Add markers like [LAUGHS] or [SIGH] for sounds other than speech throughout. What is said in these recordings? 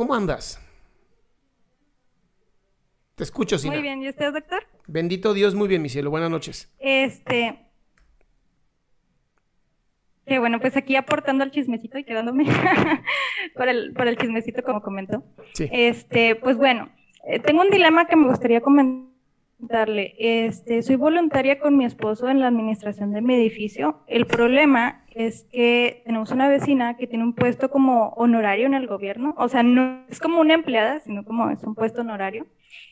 ¿Cómo andas? Te escucho, Sina. Muy bien, ¿y usted, doctor? Bendito Dios, muy bien, mi cielo. Buenas noches. Este. Que bueno, pues aquí aportando al chismecito y quedándome [LAUGHS] por, el, por el chismecito, como comentó. Sí. Este, pues bueno, eh, tengo un dilema que me gustaría comentarle. Este, soy voluntaria con mi esposo en la administración de mi edificio. El problema es que tenemos una vecina que tiene un puesto como honorario en el gobierno. O sea, no es como una empleada, sino como es un puesto honorario.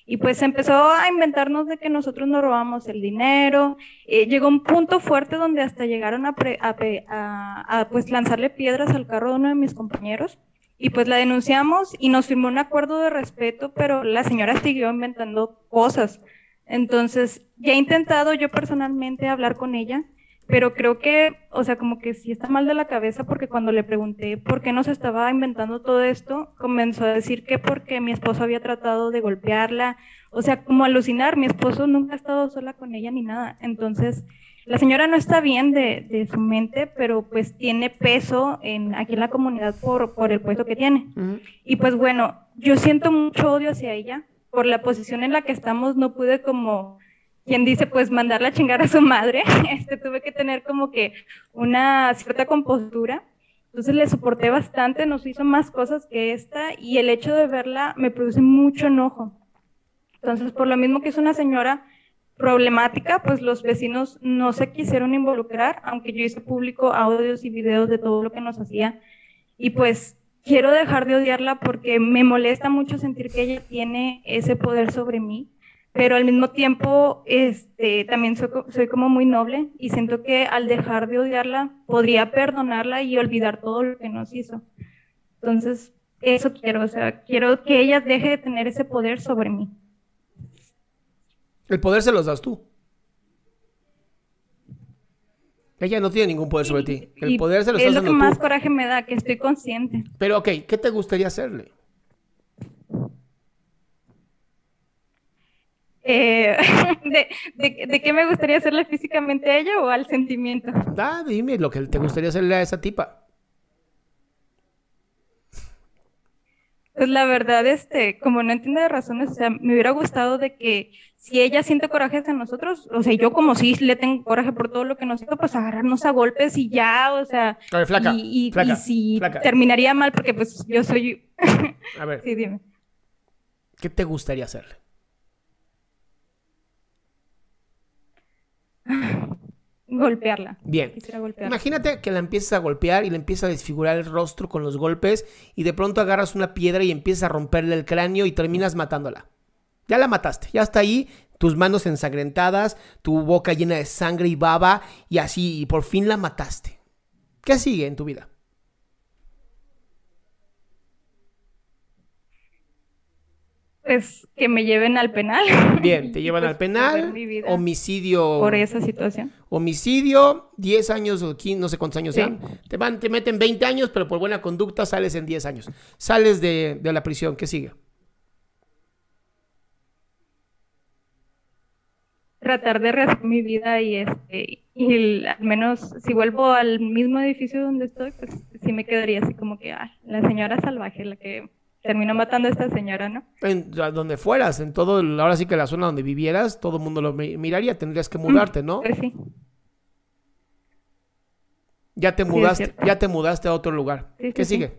Y pues empezó a inventarnos de que nosotros nos robamos el dinero. Eh, llegó un punto fuerte donde hasta llegaron a, pre- a a- a, pues lanzarle piedras al carro de uno de mis compañeros. Y pues la denunciamos y nos firmó un acuerdo de respeto, pero la señora siguió inventando cosas. Entonces, ya he intentado yo personalmente hablar con ella, pero creo que, o sea, como que sí está mal de la cabeza porque cuando le pregunté por qué nos estaba inventando todo esto, comenzó a decir que porque mi esposo había tratado de golpearla, o sea, como alucinar, mi esposo nunca ha estado sola con ella ni nada. Entonces, la señora no está bien de, de su mente, pero pues tiene peso en, aquí en la comunidad por, por el puesto que tiene. Y pues bueno, yo siento mucho odio hacia ella por la posición en la que estamos, no pude como quien dice, pues mandarla a chingar a su madre, [LAUGHS] este, tuve que tener como que una cierta compostura. Entonces le soporté bastante, nos hizo más cosas que esta y el hecho de verla me produce mucho enojo. Entonces, por lo mismo que es una señora problemática, pues los vecinos no se quisieron involucrar, aunque yo hice público audios y videos de todo lo que nos hacía. Y pues quiero dejar de odiarla porque me molesta mucho sentir que ella tiene ese poder sobre mí pero al mismo tiempo este, también soy, soy como muy noble y siento que al dejar de odiarla podría perdonarla y olvidar todo lo que nos hizo. Entonces, eso quiero, o sea, quiero que ella deje de tener ese poder sobre mí. El poder se los das tú. Ella no tiene ningún poder sobre ti. El Y poder se lo es lo que más tú. coraje me da, que estoy consciente. Pero, ok, ¿qué te gustaría hacerle? Eh, [LAUGHS] de, de, ¿De qué me gustaría hacerle físicamente a ella o al sentimiento? Ah, dime lo que te gustaría hacerle a esa tipa. La verdad, este, como no entiende de razones, o sea, me hubiera gustado de que si ella siente coraje hacia nosotros, o sea, yo como sí le tengo coraje por todo lo que nos hizo, pues agarrarnos a golpes y ya, o sea, A ver, flaca, y, y- flaca, y si flaca. terminaría mal, porque pues yo soy, A ver, [LAUGHS] sí, dime. ¿qué te gustaría hacerle? [LAUGHS] Golpearla. Bien. Golpearla. Imagínate que la empiezas a golpear y le empiezas a desfigurar el rostro con los golpes y de pronto agarras una piedra y empiezas a romperle el cráneo y terminas matándola. Ya la mataste, ya está ahí, tus manos ensangrentadas, tu boca llena de sangre y baba y así, y por fin la mataste. ¿Qué sigue en tu vida? Pues que me lleven al penal. [LAUGHS] Bien, te llevan Pues, al penal, homicidio. Por esa situación. Homicidio, 10 años o 15, no sé cuántos años Sí. sean. Te, van, te meten 20 años, pero por buena conducta sales en 10 años. Sales de, de la prisión, ¿qué sigue? Tratar de rehacer mi vida y este y el- al menos si vuelvo al mismo edificio donde estoy, pues sí me quedaría así como que ah, la señora salvaje, la que terminó matando a esta señora, ¿no? En donde fueras, en todo, el- ahora sí que la zona donde vivieras, todo el mundo lo mi- miraría, tendrías que mudarte, ¿no? Pues sí. Ya te mudaste, ya te mudaste a otro lugar. Sí, ¿Qué sí. sigue?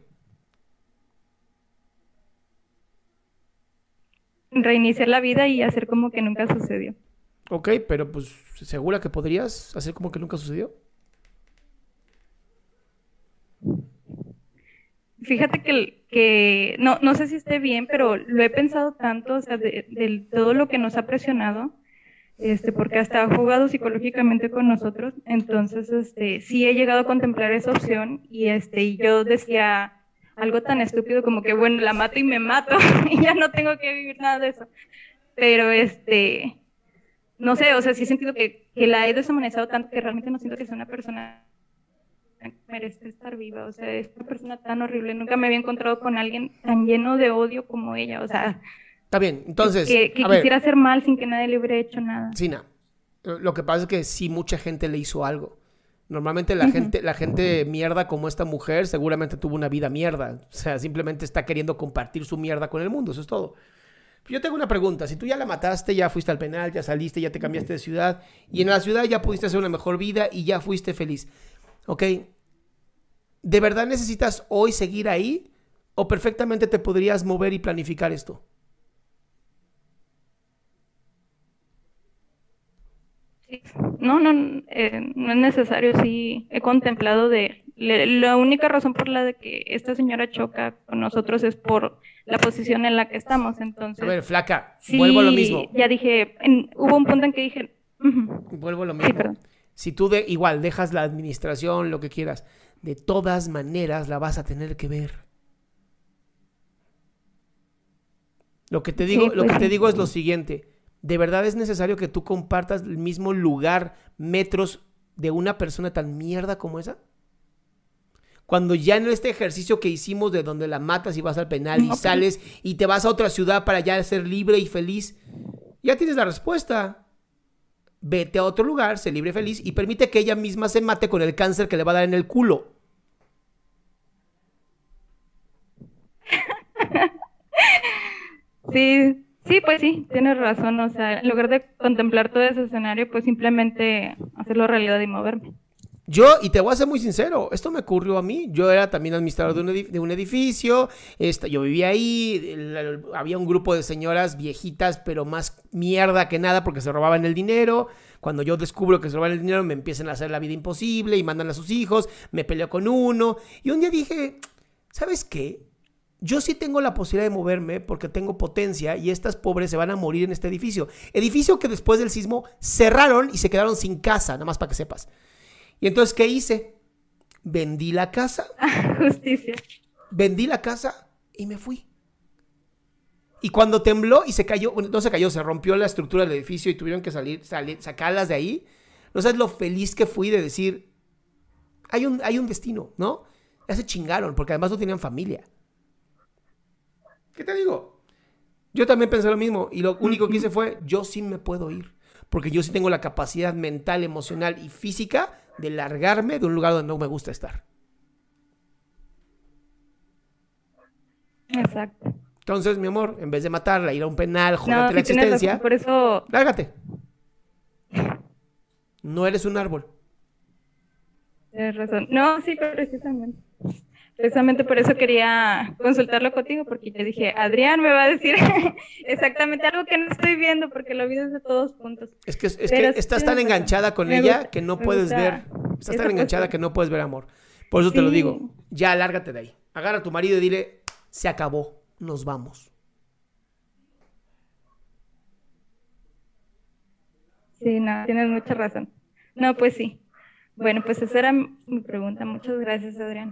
Reiniciar la vida y hacer como que nunca sucedió. Ok, pero pues segura que podrías hacer como que nunca sucedió. Fíjate que, que no, no sé si esté bien, pero lo he pensado tanto, o sea, de, todo lo que nos ha presionado, este, porque hasta ha jugado psicológicamente con nosotros, entonces, este, sí he llegado a contemplar esa opción y, este, y yo decía algo tan estúpido como que, bueno, la mato y me mato [LAUGHS] y ya no tengo que vivir nada de eso, pero, este, no sé, o sea, sí he sentido que, que la he deshumanizado tanto que realmente no siento que sea una persona merece estar viva, o sea, es una persona tan horrible, nunca me había encontrado con alguien tan lleno de odio como ella, o sea, Está bien, entonces, que, que a ver, quisiera hacer mal sin que nadie le hubiera hecho nada. Sina, lo que pasa es que sí mucha gente le hizo algo. Normalmente la gente, la gente mierda como esta mujer seguramente tuvo una vida mierda. O sea, simplemente está queriendo compartir su mierda con el mundo, eso es todo. Yo tengo una pregunta, si tú ya la mataste, ya fuiste al penal, ya saliste, ya te cambiaste de ciudad, y en la ciudad ya pudiste hacer una mejor vida y ya fuiste feliz, ¿ok? ¿De verdad necesitas hoy seguir ahí? ¿O perfectamente te podrías mover y planificar esto? Sí. No, no, eh, no es necesario, sí, he contemplado de, le- la única razón por la de que esta señora choca con nosotros es por la posición en la que estamos, entonces, A ver, flaca, sí, vuelvo a lo mismo. ya dije, en- hubo un punto en que dije, Vuelvo a lo sí, mismo. perdón. Si tú de igual dejas la administración, lo que quieras, de todas maneras la vas a tener que ver. Lo que te Sí, digo, lo pues que te sí. digo es lo siguiente. ¿De verdad es necesario que tú compartas el mismo lugar, metros de una persona tan mierda como esa? Cuando ya en este ejercicio que hicimos de donde la matas y vas al penal y pues- sales y te vas a otra ciudad para ya ser libre y feliz, ya tienes la respuesta. Vete a otro lugar, sé libre feliz y permite que ella misma se mate con el cáncer que le va a dar en el culo. [LAUGHS] Sí, sí, pues sí, tienes razón. O sea, en lugar de contemplar todo ese escenario, pues simplemente hacerlo realidad y moverme. Yo, y te voy a ser muy sincero, esto me ocurrió a mí. Yo era también administrador de un, de un edificio, esta- yo vivía ahí, había un grupo de señoras viejitas, pero más mierda que nada porque se robaban el dinero. Cuando yo descubro que se roban el dinero, me empiezan a hacer la vida imposible y mandan a sus hijos, me peleo con uno. Y un día dije, ¿sabes qué? Yo sí tengo la posibilidad de moverme porque tengo potencia y estas pobres se van a morir en este edificio. Edificio que después del sismo cerraron y se quedaron sin casa, nada más para que sepas. Y entonces, ¿qué hice? Vendí la casa, [LAUGHS] Justicia. vendí la casa y me fui. Y cuando tembló y se cayó, no se cayó, se rompió la estructura del edificio y tuvieron que salir, salir sacarlas de ahí. No sabes lo feliz que fui de decir, hay un, hay un destino, ¿no? Ya se chingaron, porque además no tenían familia. ¿Qué te digo? Yo también pensé lo mismo y lo único que hice fue, yo sí me puedo ir, porque yo sí tengo la capacidad mental, emocional y física de largarme de un lugar donde no me gusta estar. Exacto. Entonces, mi amor, en vez de matarla, ir a un penal, No, joderte la tienes razón, existencia, por eso lárgate. [LAUGHS] No eres un árbol. tienes razón. No, sí, precisamente. Precisamente por eso quería consultarlo contigo, porque yo dije, Adrián me va a decir [LAUGHS] exactamente algo que no estoy viendo, porque lo vi desde todos puntos. Es que, es estás tan enganchada con ella gusta- que no puedes ver. Estás tan enganchada que no puedes ver amor. Por eso te lo digo. Ya, lárgate de ahí. Agarra a tu marido y dile, se acabó, nos vamos. Sí, no, tienes mucha razón. No, pues sí. Bueno, pues esa era mi pregunta. Muchas gracias, Adrián.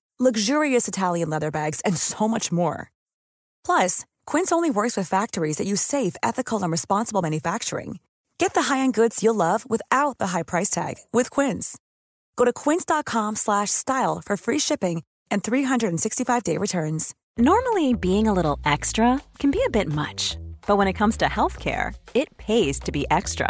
luxurious Italian leather bags, and so much more. Plus, Quince only works with factories that use safe, ethical, and responsible manufacturing. Get the high-end goods you'll love without the high price tag with Quince. Go to quince.com/style for free shipping and 365-day returns. Normally, being a little extra can be a bit much, but when it comes to healthcare, it pays to be extra.